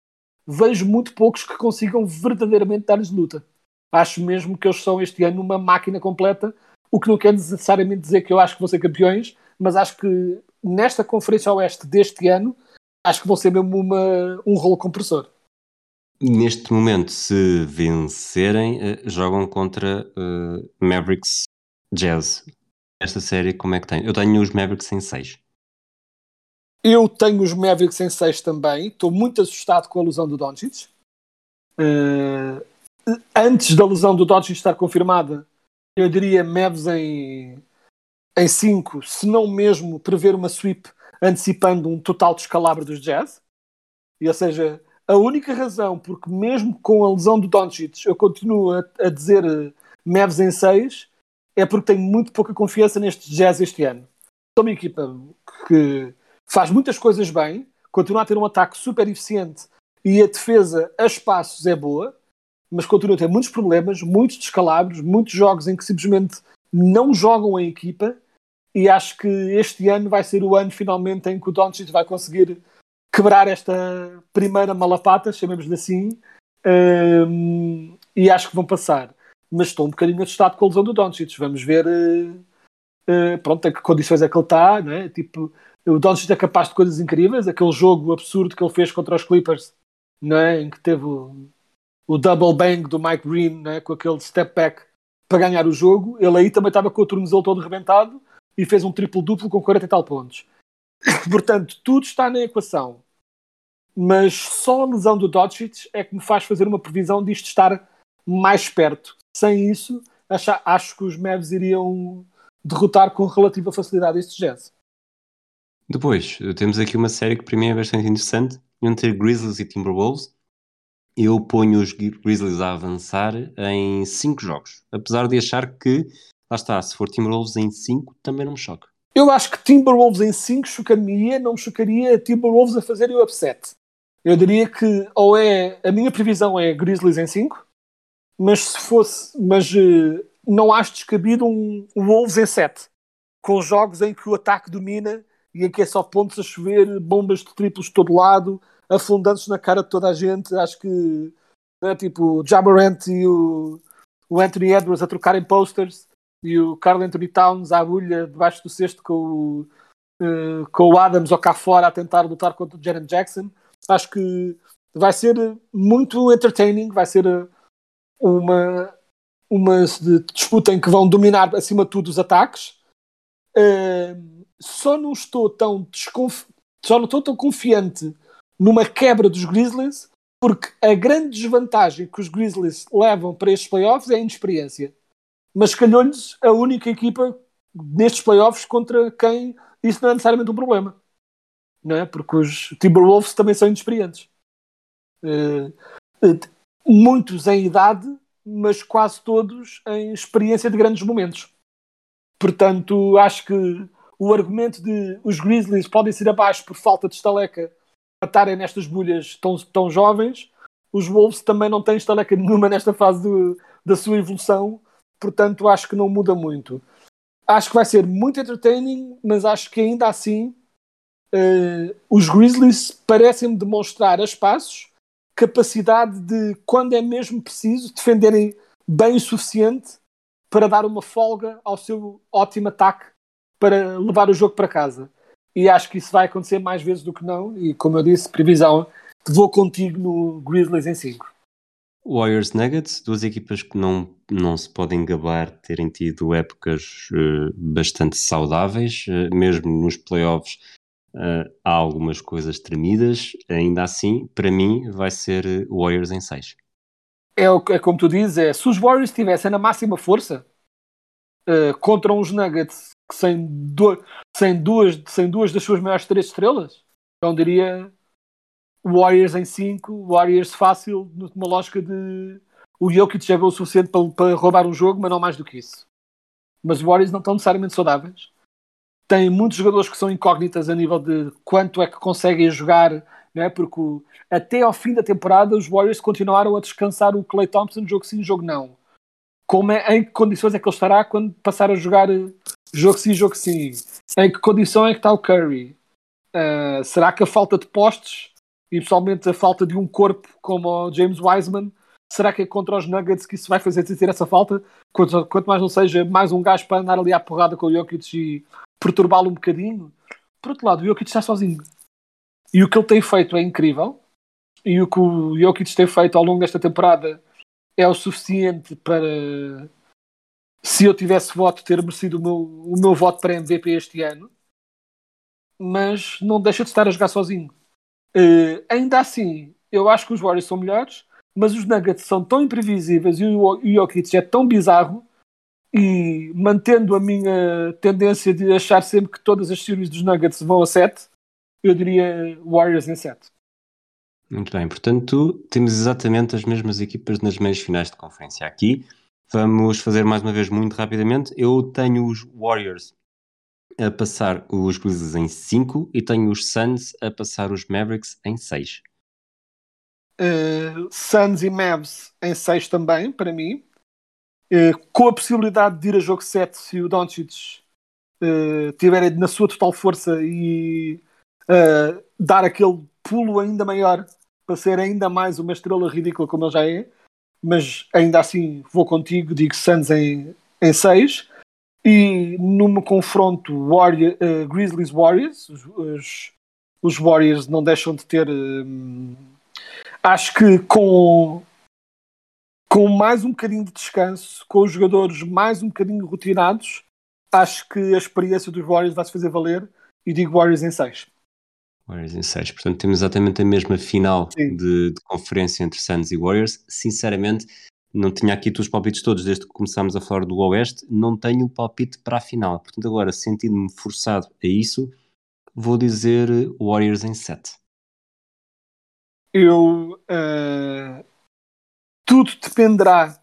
vejo muito poucos que consigam verdadeiramente dar-lhes luta. Acho mesmo que eles são este ano uma máquina completa, o que não quer necessariamente dizer que eu acho que vão ser campeões, mas acho que nesta Conferência Oeste deste ano, acho que vão ser mesmo uma, um rolo compressor. Neste momento, se vencerem, eh, jogam contra uh, Mavericks Jazz. Esta série, como é que tem? Eu tenho os Mavericks em 6. Eu tenho os Mavericks em 6 também. Estou muito assustado com a lesão do Doncic. Uh, antes da lesão do Doncic estar confirmada, eu diria Mavs em em 5, se não mesmo prever uma sweep antecipando um total descalabro dos Jazz. E, ou seja, a única razão porque mesmo com a lesão do Doncic eu continuo a, a dizer uh, Mavs em 6 é porque tenho muito pouca confiança nestes Jazz este ano. São uma equipa que faz muitas coisas bem, continua a ter um ataque super eficiente e a defesa a espaços é boa, mas continua a ter muitos problemas, muitos descalabros, muitos jogos em que simplesmente não jogam em equipa e acho que este ano vai ser o ano finalmente em que o Doncic vai conseguir quebrar esta primeira malapata, chamemos-lhe assim, um, e acho que vão passar. Mas estou um bocadinho assustado com a lesão do Doncic. Vamos ver uh, uh, pronto, em que condições é que ele está. Né? Tipo, o Doncic é capaz de coisas incríveis. Aquele jogo absurdo que ele fez contra os Clippers, né? em que teve o, o double bang do Mike Green né? com aquele step back para ganhar o jogo. Ele aí também estava com o tornozelo todo rebentado e fez um triplo-duplo com 40 e tal pontos. Portanto, tudo está na equação. Mas só a lesão do Doncic é que me faz fazer uma previsão disto estar mais perto. Sem isso, acho, acho que os Mavs iriam derrotar com relativa facilidade estes Jazz. Depois, temos aqui uma série que para mim é bastante interessante, entre Grizzlies e Timberwolves. Eu ponho os Grizzlies a avançar em 5 jogos, apesar de achar que Lá está, se for Timberwolves em 5, também não me choca. Eu acho que Timberwolves em 5 chocaria, não me chocaria Timberwolves a fazerem o upset. Eu diria que, ou é, a minha previsão é Grizzlies em 5, mas se fosse, mas uh, não acho descabido um, um Wolves em 7, com jogos em que o ataque domina e em que é só pontos a chover, bombas de triplos de todo lado, afundando-se na cara de toda a gente. Acho que, é, tipo, o Jamarant e o, o Anthony Edwards a trocarem posters e o Carl Anthony Towns à agulha debaixo do cesto com o, uh, com o Adams ou cá fora a tentar lutar contra o Jaren Jackson. Acho que vai ser muito entertaining, vai ser eh, uma, uma disputa em que vão dominar acima de tudo os ataques. Uh, só não estou tão desconfi só não estou tão confiante numa quebra dos Grizzlies porque a grande desvantagem que os Grizzlies levam para estes playoffs é a inexperiência mas calhou-lhes a única equipa nestes playoffs contra quem isso não é necessariamente um problema. Não é? Porque os Timberwolves também são inexperientes. Uh, muitos em idade, mas quase todos em experiência de grandes momentos. Portanto, acho que o argumento de os Grizzlies podem ser abaixo por falta de estaleca a estarem nestas bolhas tão, tão jovens, os Wolves também não têm estaleca nenhuma nesta fase do, da sua evolução portanto acho que não muda muito. Acho que vai ser muito entertaining, mas acho que ainda assim uh, os Grizzlies parecem demonstrar a espaços capacidade de, quando é mesmo preciso, defenderem bem o suficiente para dar uma folga ao seu ótimo ataque para levar o jogo para casa. E acho que isso vai acontecer mais vezes do que não. E como eu disse, previsão, vou contigo no Grizzlies em 5. Warriors Nuggets, duas equipas que não, não se podem gabar terem tido épocas uh, bastante saudáveis, uh, mesmo nos playoffs uh, há algumas coisas tremidas, ainda assim, para mim, vai ser Warriors em 6. É, é como tu dizes, é, se os Warriors estivessem na máxima força contra uns Nuggets sem, do, sem, duas, sem duas das suas maiores três estrelas, então diria Warriors em 5, Warriors fácil, numa lógica de o Jokic já é o suficiente para, para, roubar um jogo, mas não mais do que isso. Mas os Warriors não estão necessariamente saudáveis. Tem muitos jogadores que são incógnitas a nível de quanto é que conseguem jogar, né? porque até ao fim da temporada os Warriors continuaram a descansar o Clay Thompson, jogo sim, jogo não. Como é, em que condições é que ele estará quando passar a jogar jogo sim, jogo sim? Em que condição é que está o Curry? Uh, será que a falta de postes e pessoalmente a falta de um corpo como o James Wiseman, será que é contra os Nuggets que isso vai fazer sentir essa falta? Quanto, quanto mais não seja mais um gajo para andar ali à porrada com o Jokic e perturbá-lo um bocadinho. Por outro lado, o Jokic está sozinho. E o que ele tem feito é incrível. E o que o Jokic tem feito ao longo desta temporada é o suficiente para, se eu tivesse voto, ter merecido o meu, o meu voto para MVP este ano. Mas não deixa de estar a jogar sozinho. Uh, ainda assim, eu acho que os Warriors são melhores, mas os Nuggets são tão imprevisíveis e o Jokic é tão bizarro e mantendo a minha tendência de achar sempre que todas as séries dos Nuggets vão a 7, eu diria Warriors em 7. Muito bem, portanto, temos exatamente as mesmas equipas nas meias finais de conferência. Aqui vamos fazer mais uma vez muito rapidamente. Eu tenho os Warriors a passar os Grizzlies em 5 e tenho os Suns a passar os Mavericks em 6. Uh, Suns e Mavs em 6 também, para mim. Uh, com a possibilidade de ir a jogo 7 se o Doncic uh, tiver na sua total força e uh, dar aquele pulo ainda maior para ser ainda mais uma estrela ridícula como ele já é. Mas ainda assim vou contigo, digo Suns em 6. E num confronto Warrior, uh, Grizzlies Warriors, os, os, Warriors não deixam de ter. Um, acho que com, com mais um bocadinho de descanso, com os jogadores mais um bocadinho rotinados, acho que a experiência dos Warriors vai se fazer valer e digo Warriors em 6. Warriors em 6, portanto temos exatamente a mesma final de, de, conferência entre Suns e Warriors. Sinceramente, não tinha aqui os palpites todos desde que começámos a falar do Oeste, não tenho o palpite para a final. Portanto, agora, sentindo-me forçado a isso, vou dizer Warriors em 7. Eu. Uh, tudo dependerá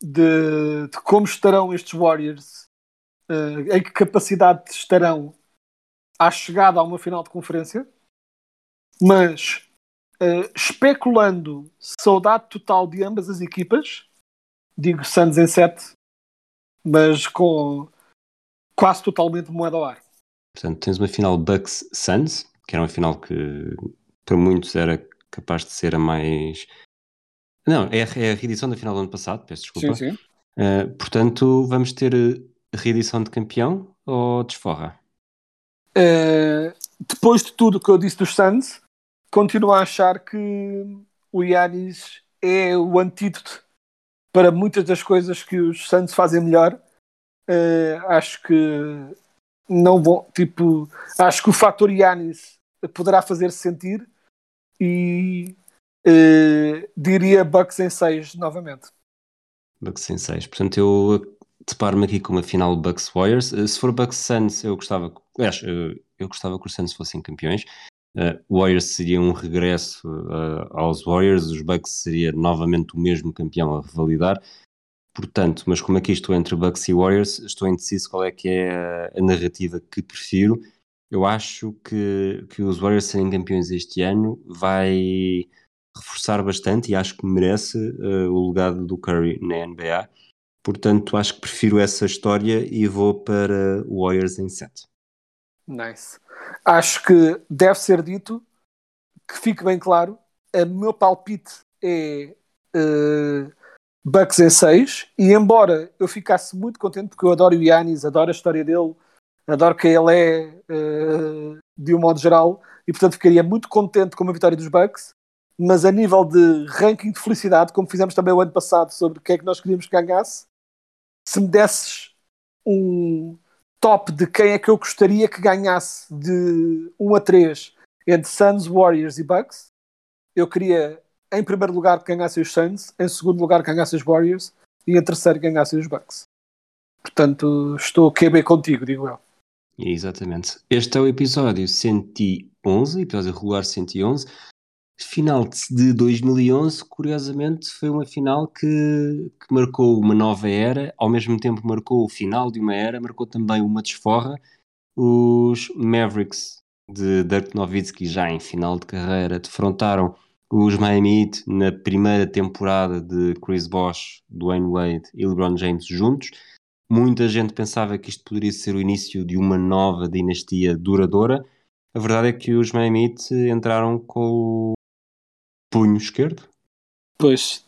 de, de, como estarão estes Warriors, uh, em que capacidade estarão à chegada a uma final de conferência, mas Uh, especulando saudade total de ambas as equipas, digo Suns em 7, mas com quase totalmente moeda ao ar. Portanto, tens uma final Bucks-Suns, que era uma final que para muitos era capaz de ser a mais. Não, é a, é a reedição da final do ano passado, peço desculpa. Sim, sim. Uh, portanto, vamos ter reedição de campeão ou desforra? Uh, depois de tudo o que eu disse dos Suns, continuo a achar que o Yannis é o antídoto para muitas das coisas que os Santos fazem melhor. Uh, acho que não vão, tipo, acho que o fator Yannis poderá fazer-se sentir e uh, diria Bucks em 6 novamente. Bucks em 6. Portanto, eu deparo-me aqui com uma final Bucks Warriors. Uh, se for Bucks Suns, eu gostava, aliás, eu gostava que os Suns fossem campeões. Uh, Warriors seria um regresso uh, aos Warriors, os Bucks seria novamente o mesmo campeão a revalidar. Portanto, mas como aqui é estou entre Bucks e Warriors, estou indeciso qual é que é a, a narrativa que prefiro. Eu acho que, que os Warriors serem campeões este ano vai reforçar bastante e acho que merece uh, o legado do Curry na NBA. Portanto, acho que prefiro essa história e vou para Warriors em 7. Nice. Acho que deve ser dito que fique bem claro. O meu palpite é uh, Bucks em 6. E embora eu ficasse muito contente, porque eu adoro o Yannis, adoro a história dele, adoro quem ele é uh, de um modo geral, e portanto ficaria muito contente com a vitória dos Bucks. mas a nível de ranking de felicidade, como fizemos também o ano passado sobre o que é que nós queríamos que ganhasse, se me desses um top de quem é que eu gostaria que ganhasse de 1 a 3 entre Suns, Warriors e Bucks, eu queria em primeiro lugar que ganhassem os Suns, em segundo lugar que ganhassem os Warriors e em terceiro que ganhassem os Bucks. Portanto, estou QB contigo, digo eu. Exatamente. Este é o episódio 111, episódio regular 111. Final de 2011, curiosamente, foi uma final que, que marcou uma nova era, ao mesmo tempo marcou o final de uma era, marcou também uma desforra. Os Mavericks de Dirk Nowitzki, já em final de carreira, defrontaram os Miami Heat na primeira temporada de Chris Bosh, Dwayne Wade e LeBron James juntos. Muita gente pensava que isto poderia ser o início de uma nova dinastia duradoura. A verdade é que os Miami Heat entraram com o punho esquerdo. Pois.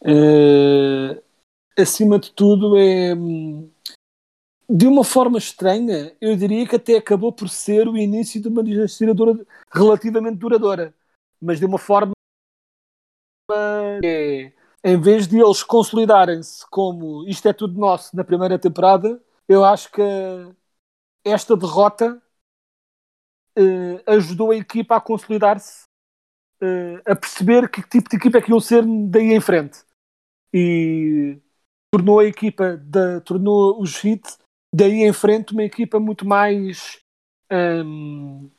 Uh, acima de tudo é de uma forma estranha, eu diria que até acabou por ser o início de uma dinastia relativamente duradoura mas de uma forma é, em vez de eles consolidarem-se como isto é tudo nosso na primeira temporada, eu acho que esta derrota eh, ajudou a equipa a consolidar-se, eh, a perceber que tipo de equipa é que iam ser daí em frente. E tornou a equipa, de, tornou os Heat daí em frente uma equipa muito mais. Hum,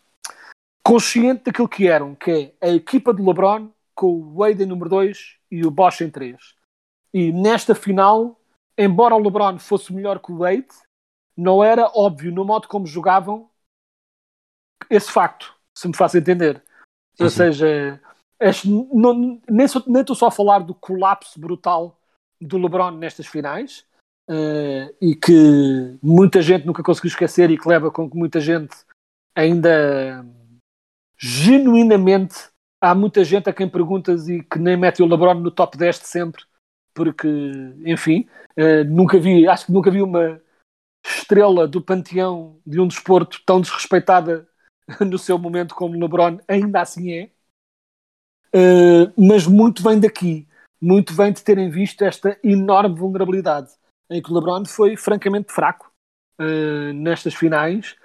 consciente daquilo que eram, que é a equipa de LeBron com o Wade em número 2 e o Bosch em 3. E nesta final, embora o LeBron fosse melhor que o Wade, não era óbvio no modo como jogavam esse facto, se me faço entender. Ou sim. seja, não, nem, nem estou só a falar do colapso brutal do LeBron nestas finais uh, e que muita gente nunca conseguiu esquecer e que leva com que muita gente ainda genuinamente há muita gente a quem perguntas e que nem mete o LeBron no top 10 de sempre, porque, enfim, uh, nunca vi, acho que nunca vi uma estrela do panteão de um desporto tão desrespeitada no seu momento como LeBron ainda assim é. Uh, mas muito vem daqui, muito vem de terem visto esta enorme vulnerabilidade em que o LeBron foi francamente fraco uh, nestas finais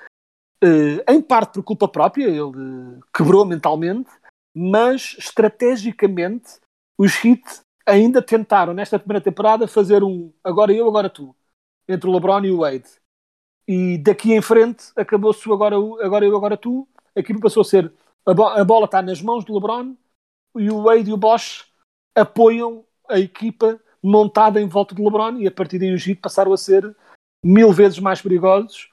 Uh, em parte por culpa própria, ele quebrou mentalmente, mas estrategicamente os Heat ainda tentaram nesta primeira temporada fazer um agora eu, agora tu, entre o LeBron e o Wade. E daqui em frente acabou-se agora, agora eu, agora tu. Aquilo passou a ser a, bo a bola está nas mãos do LeBron e o Wade e o Bosch apoiam a equipa montada em volta do LeBron e a partir daí os Heat passaram a ser mil vezes mais perigosos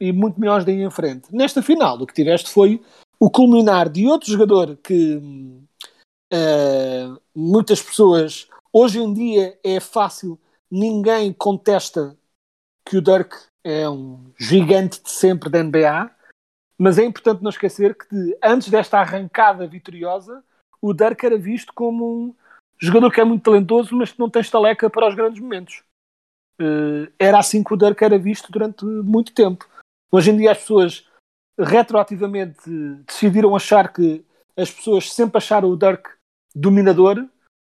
e muito melhores daí em frente. Nesta final, o que tiveste foi o culminar de outro jogador que uh, muitas pessoas hoje em dia é fácil, ninguém contesta que o Dirk é um gigante de sempre da NBA, mas é importante não esquecer que antes desta arrancada vitoriosa, o Dirk era visto como um jogador que é muito talentoso, mas que não tem estaleca para os grandes momentos. Uh, era assim que o Dirk era visto durante muito tempo. Hoje em dia as pessoas retroativamente decidiram achar que as pessoas sempre acharam o Dirk dominador,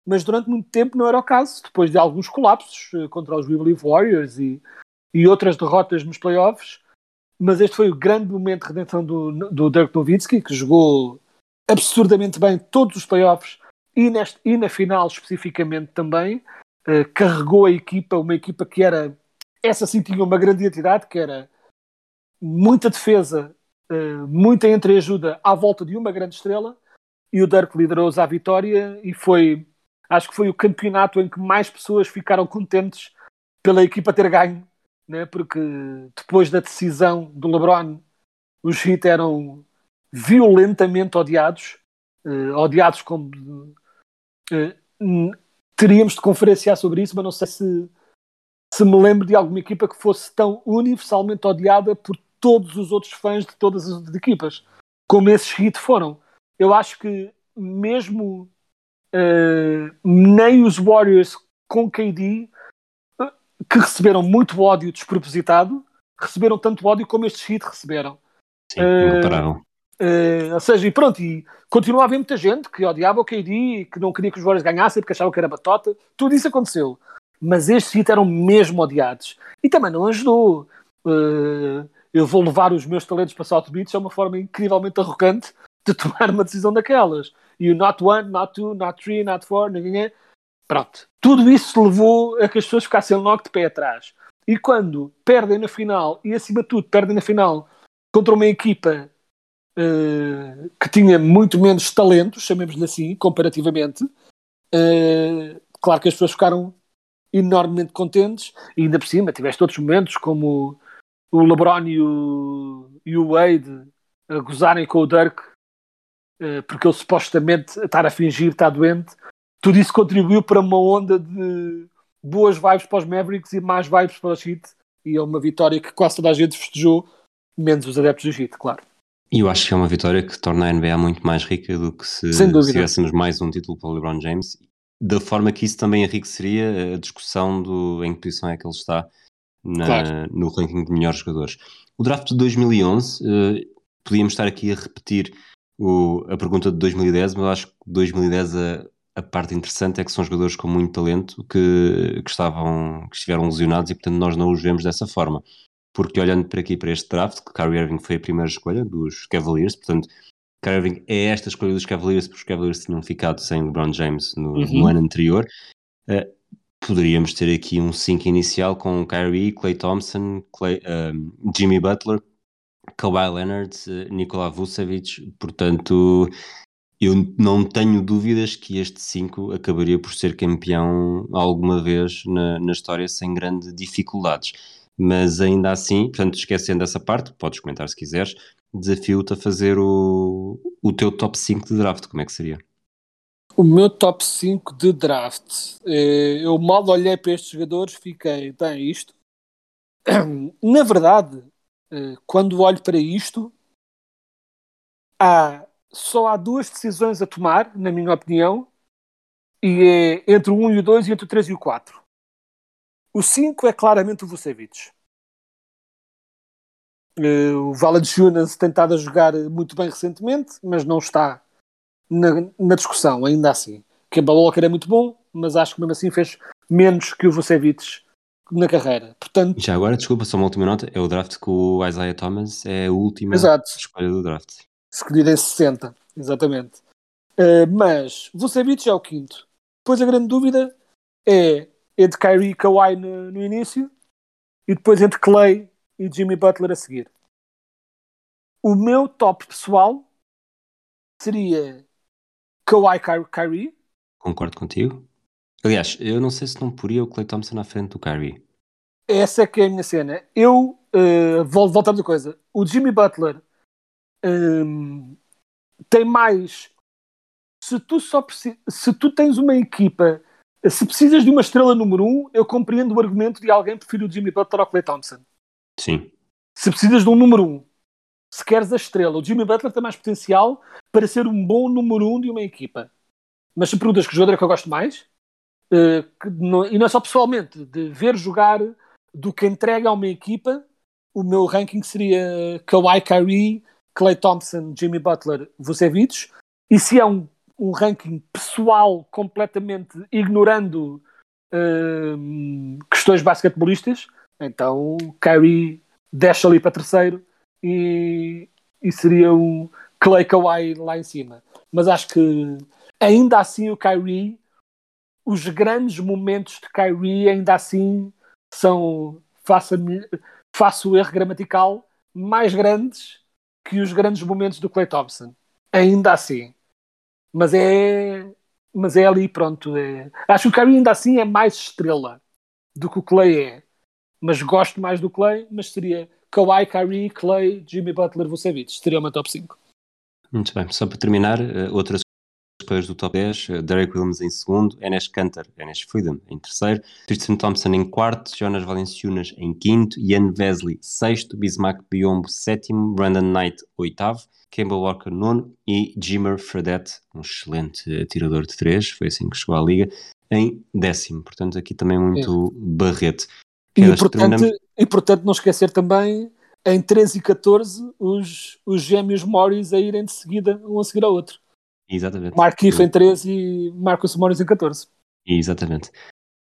mas durante muito tempo não era o caso, depois de alguns colapsos eh, contra os Believe Warriors e, e outras derrotas nos playoffs. Mas este foi o grande momento de redenção do, do Dirk Nowitzki, que jogou absurdamente bem todos os playoffs e, neste, e na final especificamente também. Uh, carregou a equipa, uma equipa que era, essa sim tinha uma grande identidade, que era muita defesa, uh, muita entreajuda à volta de uma grande estrela e o Dirk liderou-os à vitória e foi, acho que foi o campeonato em que mais pessoas ficaram contentes pela equipa ter ganho, né? porque depois da decisão do LeBron, os Heat eram violentamente odiados, uh, odiados como uh, teríamos de conferenciar sobre isso, mas não sei se se me lembro de alguma equipa que fosse tão universalmente odiada por todos os outros fãs de todas as equipas, como esses hits foram. Eu acho que mesmo uh, nem os Warriors com KD, que receberam muito ódio despropositado, receberam tanto ódio como estes hits receberam. Sim, uh, Uh, ou seja, e pronto, e continua a haver muita gente que odiava o KD que não queria que os Warriors ganhassem porque achavam que era batota. Tudo isso aconteceu. Mas estes hits eram mesmo odiados. E também não ajudou. Uh, eu vou levar os meus talentos para South Beach é uma forma incrivelmente arrogante de tomar uma decisão daquelas. E o not one, not two, not three, not four, ninguém é. Pronto. Tudo isso levou a que as pessoas ficassem logo de pé atrás. E quando perdem na final, e acima de tudo perdem na final contra uma equipa uh, que tinha muito menos talento, chamemos-lhe assim, comparativamente, uh, claro que as pessoas ficaram enormemente contentes e ainda por cima tiveste outros momentos como o LeBron e o, e o Wade a gozarem com o Dirk uh, porque ele supostamente estar a fingir estar doente tudo isso contribuiu para uma onda de boas vibes para os Mavericks e mais vibes para os Heat e é uma vitória que quase toda a gente festejou menos os adeptos do Heat, claro e eu acho que é uma vitória que torna a NBA muito mais rica do que se, se tivéssemos mais um título para o LeBron James da forma que isso também enriqueceria a discussão do em que posição é que ele está na, claro. no ranking de melhores jogadores. O draft de 2011, uh, eh, podíamos estar aqui a repetir o, a pergunta de 2010, mas acho que 2010 a, a parte interessante é que são jogadores com muito talento que, que, estavam, que estiveram lesionados e portanto nós não os vemos dessa forma. Porque olhando para aqui para este draft, que Kyrie Irving foi a primeira escolha dos Cavaliers, portanto Kyrie Irving é esta escolha dos Cavaliers, porque os Cavaliers tinham ficado sem LeBron James no, uhum. no ano anterior. Uh, poderíamos ter aqui um 5 inicial com Kyrie, Clay Thompson, Clay, uh, Jimmy Butler, Kawhi Leonard, uh, Nikola Vucevic. Portanto, eu não tenho dúvidas que este 5 acabaria por ser campeão alguma vez na, na história sem grandes dificuldades. Mas ainda assim, portanto, esquecendo essa parte, podes comentar se quiseres, desafio-te a fazer o, o teu top 5 de draft, como é que seria? O meu top 5 de draft. Eh, eu mal olhei para estes jogadores, fiquei, bem, isto. Na verdade, eh, quando olho para isto, há, só há duas decisões a tomar, na minha opinião, e é entre o 1 e o 2 e entre o 3 e o 4. O 5 é claramente o Vucevic. Uh, o Valanciunas tem estado a jogar muito bem recentemente, mas não está na, na discussão, ainda assim. Kemba Walker é muito bom, mas acho que mesmo assim fez menos que o Vucevic na carreira. Portanto, Já agora, desculpa, só uma última nota, é o draft que o Isaiah Thomas é a última Exato. escolha do draft. Escolhido em 60, exatamente. Uh, mas Vucevic é o quinto. Depois a grande dúvida é entre Kyrie e Kawhi no, no início e depois entre Clay e Jimmy Butler a seguir. O meu top pessoal seria Kawhi Kyrie. Concordo contigo. Aliás, eu não sei se não poria o Clay Thompson à frente do Kyrie. Essa é que é a minha cena. Eu uh, vou voltar outra coisa. O Jimmy Butler um, tem mais. Se tu só se tu tens uma equipa, se precisas de uma estrela número um, eu compreendo o argumento de alguém que prefere o Jimmy Butler ao Clay Thompson. Sim. Se precisas de um número um, se queres a estrela, o Jimmy Butler tem mais potencial para ser um bom número um de uma equipa. Mas se perguntas que jogador é que eu gosto mais, uh, não, e não é só pessoalmente, de ver jogar do que entrega a uma equipa, o meu ranking seria Kawhi Kyrie, Clay Thompson, Jimmy Butler, Vucevic. E se é um, um ranking pessoal completamente ignorando uh, questões basquetebolistas, então Kyrie desce ali para terceiro e, e seria um Clay Kawhi lá em cima. Mas acho que ainda assim o Kyrie, os grandes momentos de Kyrie ainda assim são, faça, faça o erro gramatical, mais grandes que os grandes momentos do Clay Thompson. Ainda assim. Mas é, mas é ali, pronto. É... Acho que o Kyrie ainda assim é mais estrela do que o Clay é mas gosto mais do Clay, mas seria Kawhi, Kyrie, Clay, Jimmy Butler, Vucevic. Seria meu top 5. Muito bem, só para terminar, uh, do top 10, uh, Derek Williams em segundo, Enes Kanter, Enes Freedom em terceiro, Tristan Thompson em quarto, Jonas Valenciunas em quinto, Ian Vesley sexto, Bismack Biombo sétimo, Brandon Knight oitavo, Campbell Walker nono e Jimmer Fredette, um excelente atirador de três, foi assim que chegou à liga, em décimo. Portanto, aqui também muito é. barrete. E importante, importante não esquecer também em 13 e 14 os, os gêmeos Morris a irem de seguida, um a seguir ao outro. Exatamente. Mark Keefe em 13 e Marcus Morris em 14. Exatamente.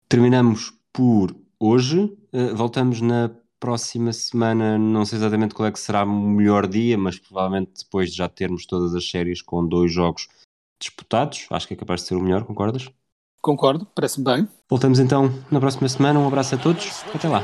Terminamos por hoje. Eh, voltamos na próxima semana. Não sei exatamente qual é que será o melhor dia, mas provavelmente depois de já termos todas as séries com dois jogos disputados. Acho que é capaz de ser o melhor, concordas? Concordo, parece-me bem. Voltamos então na próxima semana. Um abraço a todos. Até lá.